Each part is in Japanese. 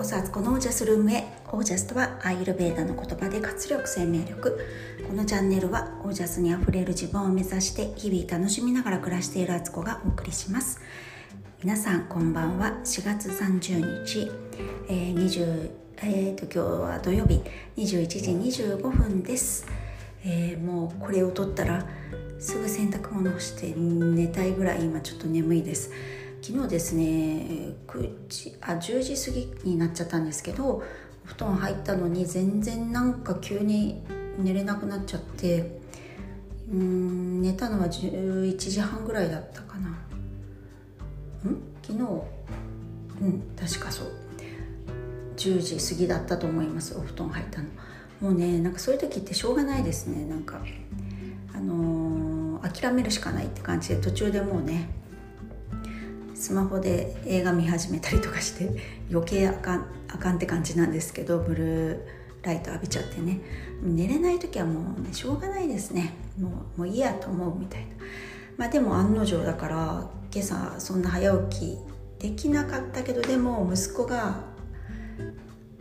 こそアツコのオージャスルームへオージャスとはアイルベーダの言葉で活力生命力。このチャンネルはオージャスにあふれる自分を目指して日々楽しみながら暮らしているアツコがお送りします。皆さんこんばんは。4月30日、えー、20えーと、今日は土曜日21時25分です、えー、もうこれを撮ったらすぐ洗濯物をして寝たいぐらい今ちょっと眠いです。昨日ですね9時あ10時過ぎになっちゃったんですけどお布団入ったのに全然なんか急に寝れなくなっちゃってうん寝たのは11時半ぐらいだったかな。ん？昨日？うん確かそう。10時過ぎだったと思いますお布団入ったの。もうねなんかそういう時ってしょうがないですねなんか。あのー、諦めるしかないって感じで途中でもうねスマホで映画見始めたりとかして 余計あかんあかんって感じなんですけどブルーライト浴びちゃってね。寝れない時はもうねしょうがないですね。もうもういいやと思うみたいな。まあでも案の定だから今朝そんな早起きできなかったけどでも息子が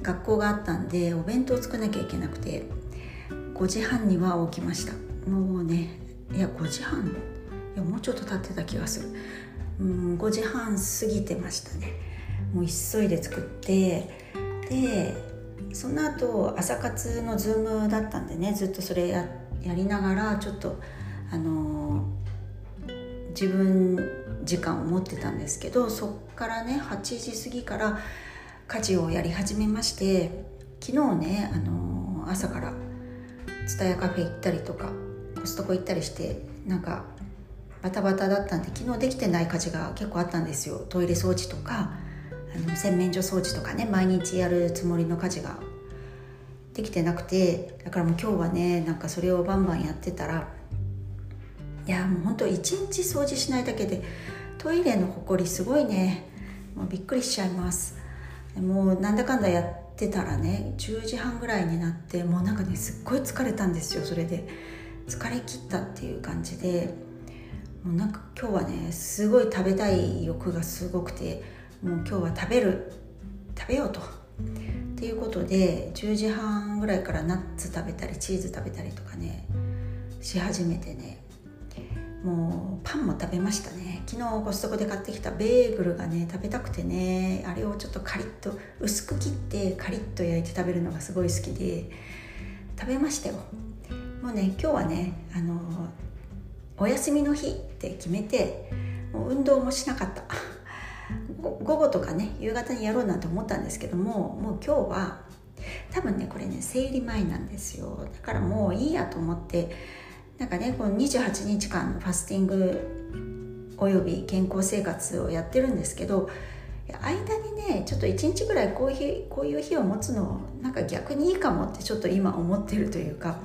学校があったんでお弁当作らなきゃいけなくて5時半には起きました。もうねいや5時半？いやもうちょっと経ってた気がする。うん5時半過ぎてましたね。もう急いで作ってでその後朝活のズームだったんでねずっとそれややりながらちょっとあのー、自分時間を持ってたんですけどそっからね8時過ぎから家事をやり始めまして昨日ね、あのー、朝から蔦屋カフェ行ったりとかコストコ行ったりしてなんかバタバタだったんで昨日できてない家事が結構あったんですよ。トイレ掃除とかあの洗面所掃除とかね毎日やるつもりの家事が。できてなくてだからもう今日はねなんかそれをバンバンやってたらいやもうほんと一日掃除しないだけでトイレのほこりすごいね。もうびっくりしちゃいます。もうなんだかんだやってたらね10時半ぐらいになってもうなんかねすっごい疲れたんですよそれで。疲れ切ったっていう感じで。もうなんか今日はねすごい食べたい欲がすごくてもう今日は食べる食べようと。っていうことで10時半ぐらいからナッツ食べたりチーズ食べたりとかねし始めてねもうパンも食べましたね。昨日コストコで買ってきたベーグルがね食べたくてねあれをちょっとカリッと薄く切ってカリッと焼いて食べるのがすごい好きで食べましたよ。もうね今日はねあのお休みの日って決めてもう運動もしなかった。午後とかね夕方にやろうなんて思ったんですけどももう今日は多分ねこれね生理前なんですよ。だからもういいやと思ってなんかねこの28日間のファスティングおよび健康生活をやってるんですけど間にねちょっと1日ぐらいこういうこういう日を持つのなんか逆にいいかもってちょっと今思ってるというか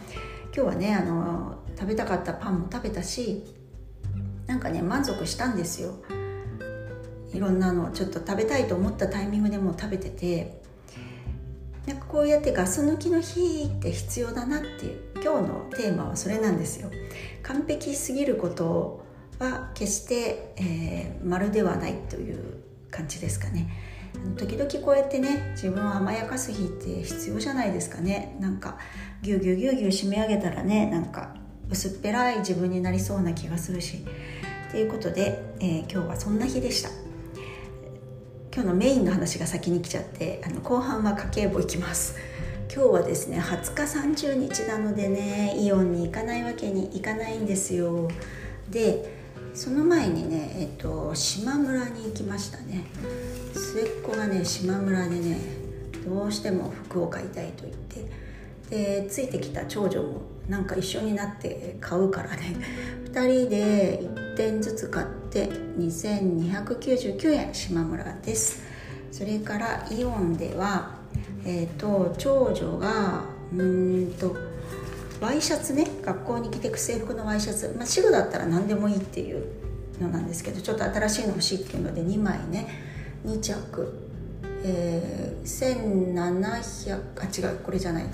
今日はねあの食べたかったパンも食べたしなんかね満足したんですよ。いろんなのちょっと食べたいと思ったタイミングでも食べててなんかこうやってガス抜きの日って必要だなっていう今日のテーマはそれなんですよ。完璧すぎることは決して、えー、丸ではないという感じですかね。時々こうやってね自分を甘やかす日って必要じゃないですかね。なんかぎゅうぎゅうぎゅうぎゅう締め上げたらねなんか薄っぺらい自分になりそうな気がするし。ということで、えー、今日はそんな日でした。今日のメインの話が先に来ちゃってあの後半は家計簿いきます。今日はですね20日30日なのでねイオンに行かないわけにいかないんですよ。でその前にね、えっと、島村に行きましたね。末っ子がね島村でねどうしても服を買いたいと言ってでついてきた長女もなんか一緒になって買うからね 2人で1点ずつ買って2299円島村です。それからイオンではえっ、ー、と長女がうんとワイシャツね学校に着てく制服のワイシャツ、まあ、白だったら何でもいいっていうのなんですけどちょっと新しいの欲しいっていうので2枚ね2着。えー、1700あ違うこれじゃないな。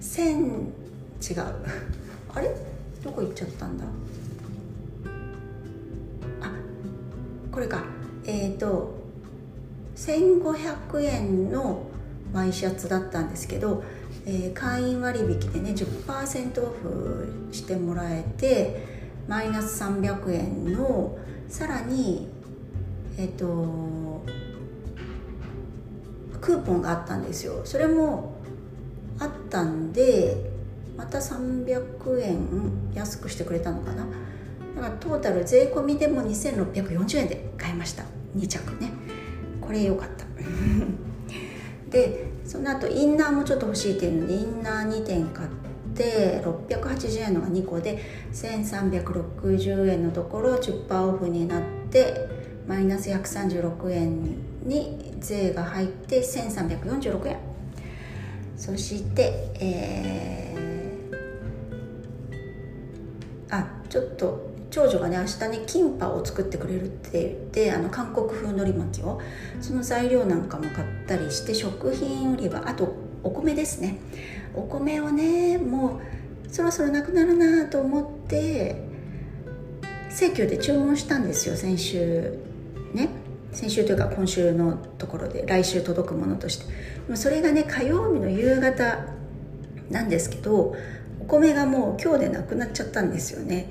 1000違う。あれ？どこ行っちゃったんだ？あこれか。えっ、ー、と1500円のワイシャツだったんですけど、えー、会員割引でね10%オフしてもらえてマイナス300円のさらにえっ、とクーポンがあったんですよ。それもあったんでまた300円安くしてくれたのかな。だからトータル税込みでも2640円で買いました。2着ね。これ良かった。でその後インナーもちょっと欲しいっていうのでインナー2点買って680円のが2個で1360円のところ10%オフになってマイナス136円に税が入って1346円。そして、えー、あちょっと長女がね明日ねキンパを作ってくれるって言ってあの韓国風のり巻きを。その材料なんかも買ったりして食品売り場あとお米ですね。お米をねもうそろそろなくなるなと思って生協で注文したんですよ先週。ね先週というか今週のところで来週届くものとして。それがね火曜日の夕方なんですけどお米がもう今日でなくなっちゃったんですよね。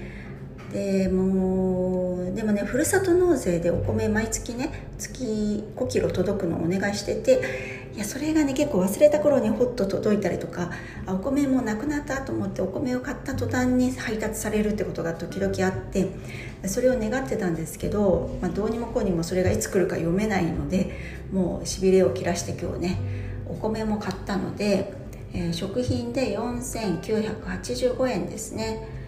でもうでもねふるさと納税でお米毎月ね月5キロ届くのをお願いしてていやそれがね結構忘れた頃にほっと届いたりとかあお米もなくなったと思ってお米を買った途端に配達されるってことが時々あってそれを願ってたんですけど、まあ、どうにもこうにもそれがいつ来るか読めないのでもうしびれを切らして今日ねお米も買ったので、えー、食品で4985円ですね。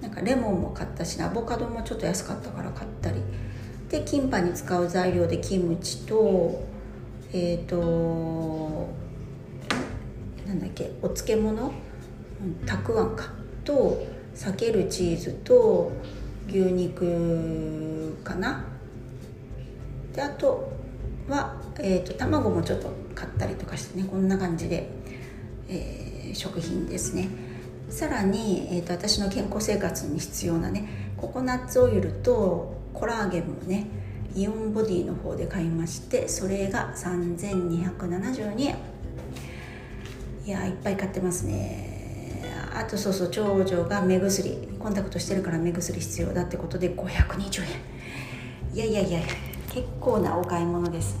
なんかレモンも買ったしアボカドもちょっと安かったから買ったり。でキンパに使う材料でキムチとえっ、ー、となんだっけお漬物？たくあんかと避けるチーズと牛肉かな？であとは、えーと、卵もちょっと買ったりとかしてねこんな感じで、えー、食品ですね。さらに、えーと、私の健康生活に必要なねココナッツオイルとコラーゲンもねイオンボディの方で買いましてそれが3272円いやいっぱい買ってますね。あとそうそう長女が目薬コンタクトしてるから目薬必要だってことで520円いやいやいや結構なお買い物です。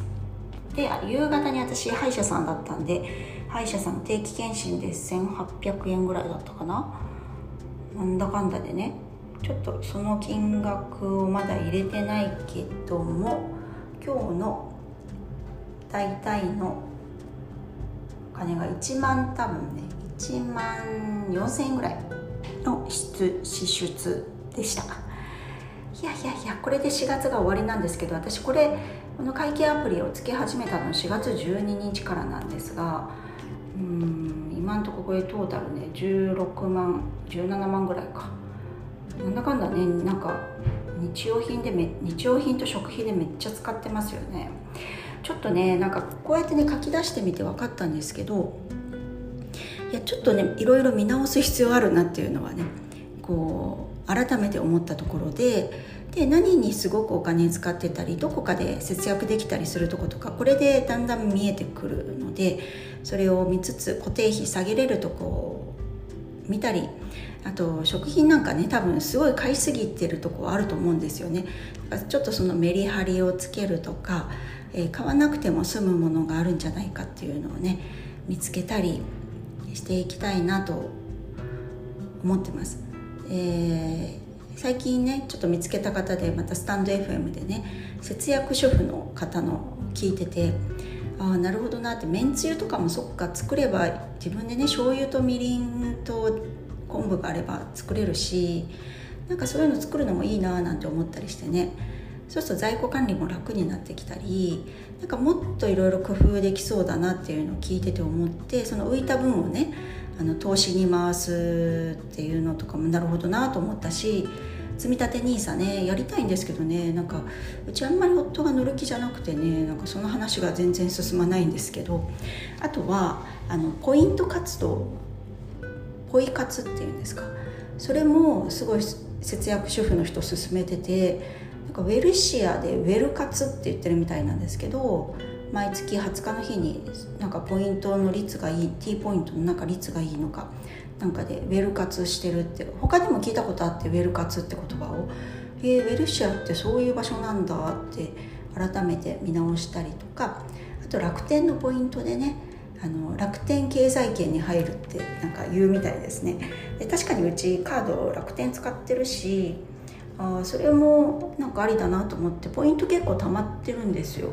で夕方に私歯医者さんだったんで歯医者さん定期検診で1800円ぐらいだったかな。なんだかんだでねちょっとその金額をまだ入れてないけども今日の大体のお金が1万多分ね1万4000円ぐらいの支出でした。いやいやいやこれで4月が終わりなんですけど私これこの会計アプリをつけ始めたの4月12日からなんですがうん今んとここれトータルね16万17万ぐらいか。なんだかんだねなんか日用品でめ日用品と食費でめっちゃ使ってますよね。ちょっとねなんかこうやってね書き出してみて分かったんですけどいやちょっとねいろいろ見直す必要あるなっていうのはねこう改めて思ったところでで何にすごくお金使ってたりどこかで節約できたりするとことかこれでだんだん見えてくるのでそれを見つつ固定費下げれるとこを見たりあと食品なんかね多分すごい買いすぎてるとこあると思うんですよねちょっとそのメリハリをつけるとか、えー、買わなくても済むものがあるんじゃないかっていうのをね見つけたりしていきたいなと思ってます。えー最近ねちょっと見つけた方でまたスタンド FM でね節約主婦の方の聞いててああなるほどなってめんつゆとかもそっか作れば自分でね醤油とみりんと昆布があれば作れるしなんかそういうの作るのもいいななんて思ったりしてね。そうすると在庫管理も楽になってきたりなんかもっといろいろ工夫できそうだなっていうのを聞いてて思ってその浮いた分をねあの投資に回すっていうのとかもなるほどなと思ったし積立 NISA ねやりたいんですけどねなんかうちあんまり夫が乗る気じゃなくてねなんかその話が全然進まないんですけどあとはあのポイント活動ポイ活っていうんですかそれもすごい節約主婦の人勧めててなんかウェルシアでウェル活って言ってるみたいなんですけど毎月20日の日になんかポイントの率がいい T ポイントのなんか率がいいのかなんかでウェル活してるって他にも聞いたことあってウェル活って言葉を。えー、ウェルシアってそういう場所なんだって改めて見直したりとか。あと楽天のポイントでねあの楽天経済圏に入るってなんか言うみたいですね。で確かにうちカード楽天使ってるしあそれもなんかありだなと思ってポイント結構溜まってるんですよ。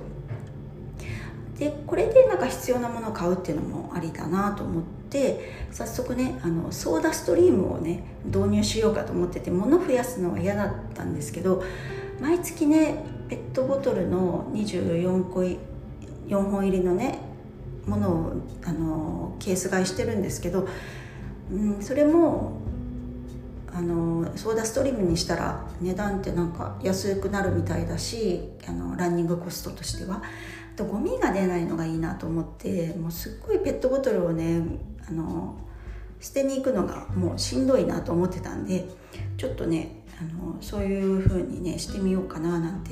でこれでなんか必要なものを買うっていうのもありだなと思って早速ねあのソーダストリームをね導入しようかと思ってて物増やすのは嫌だったんですけど毎月ねペットボトルの24個4本入りのねものをあのケース買いしてるんですけど、うん、それもあのソーダストリームにしたら値段ってなんか安くなるみたいだしあのランニングコストとしては。とゴミが出ないのがいいなと思ってもうすっごいペットボトルをねあの捨てに行くのがもうしんどいなと思ってたんでちょっとねあのそういう風にねしてみようかななんて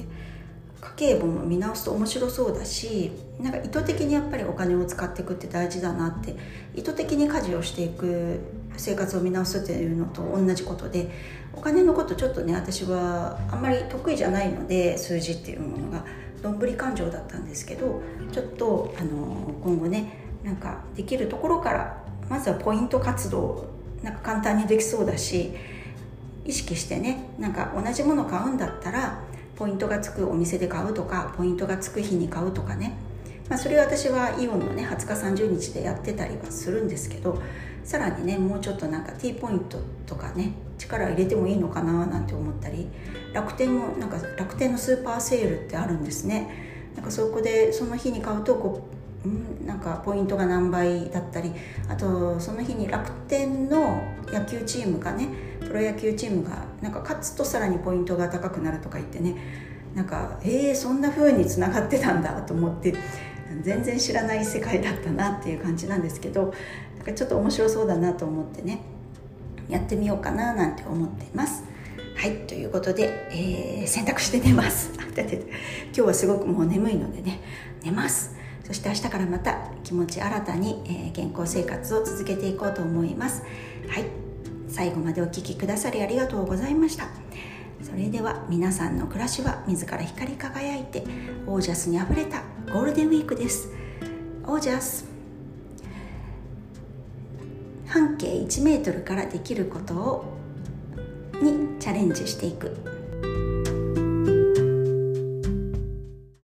家計簿も見直すと面白そうだしなんか意図的にやっぱりお金を使っていくって大事だなって意図的に家事をしていく生活を見直すっていうのと同じことでお金のことちょっとね私はあんまり得意じゃないので数字っていうものが。どんぶり勘定だったんですけどちょっとあの今後ねなんかできるところからまずはポイント活動なんか簡単にできそうだし意識してねなんか同じもの買うんだったらポイントがつくお店で買うとかポイントがつく日に買うとかね、まあ、それは私はイオンのね20日30日でやってたりはするんですけどさらにねもうちょっとなんか T ポイントとかね力入れてもいいのかななんて思ったり楽天もなんか楽天のスーパーセールってあるんですね。なんかそこでその日に買うとこう、うん、なんかポイントが何倍だったりあとその日に楽天の野球チームがねプロ野球チームがなんか勝つとさらにポイントが高くなるとか言ってねなんかえー、そんな風につながってたんだと思って全然知らない世界だったなっていう感じなんですけどなんかちょっと面白そうだなと思ってねやってみようかななんて思っています。はいということで、えー、洗濯して寝ます。今日はすごくもう眠いのでね寝ます。そして明日からまた気持ち新たに、えー、健康生活を続けていこうと思います。はい最後までお聴きくださりありがとうございました。それでは皆さんの暮らしは自ら光り輝いてオージャスにあふれたゴールデンウィークです。オージャス半径1メートルからできることをにチャレンジしていく。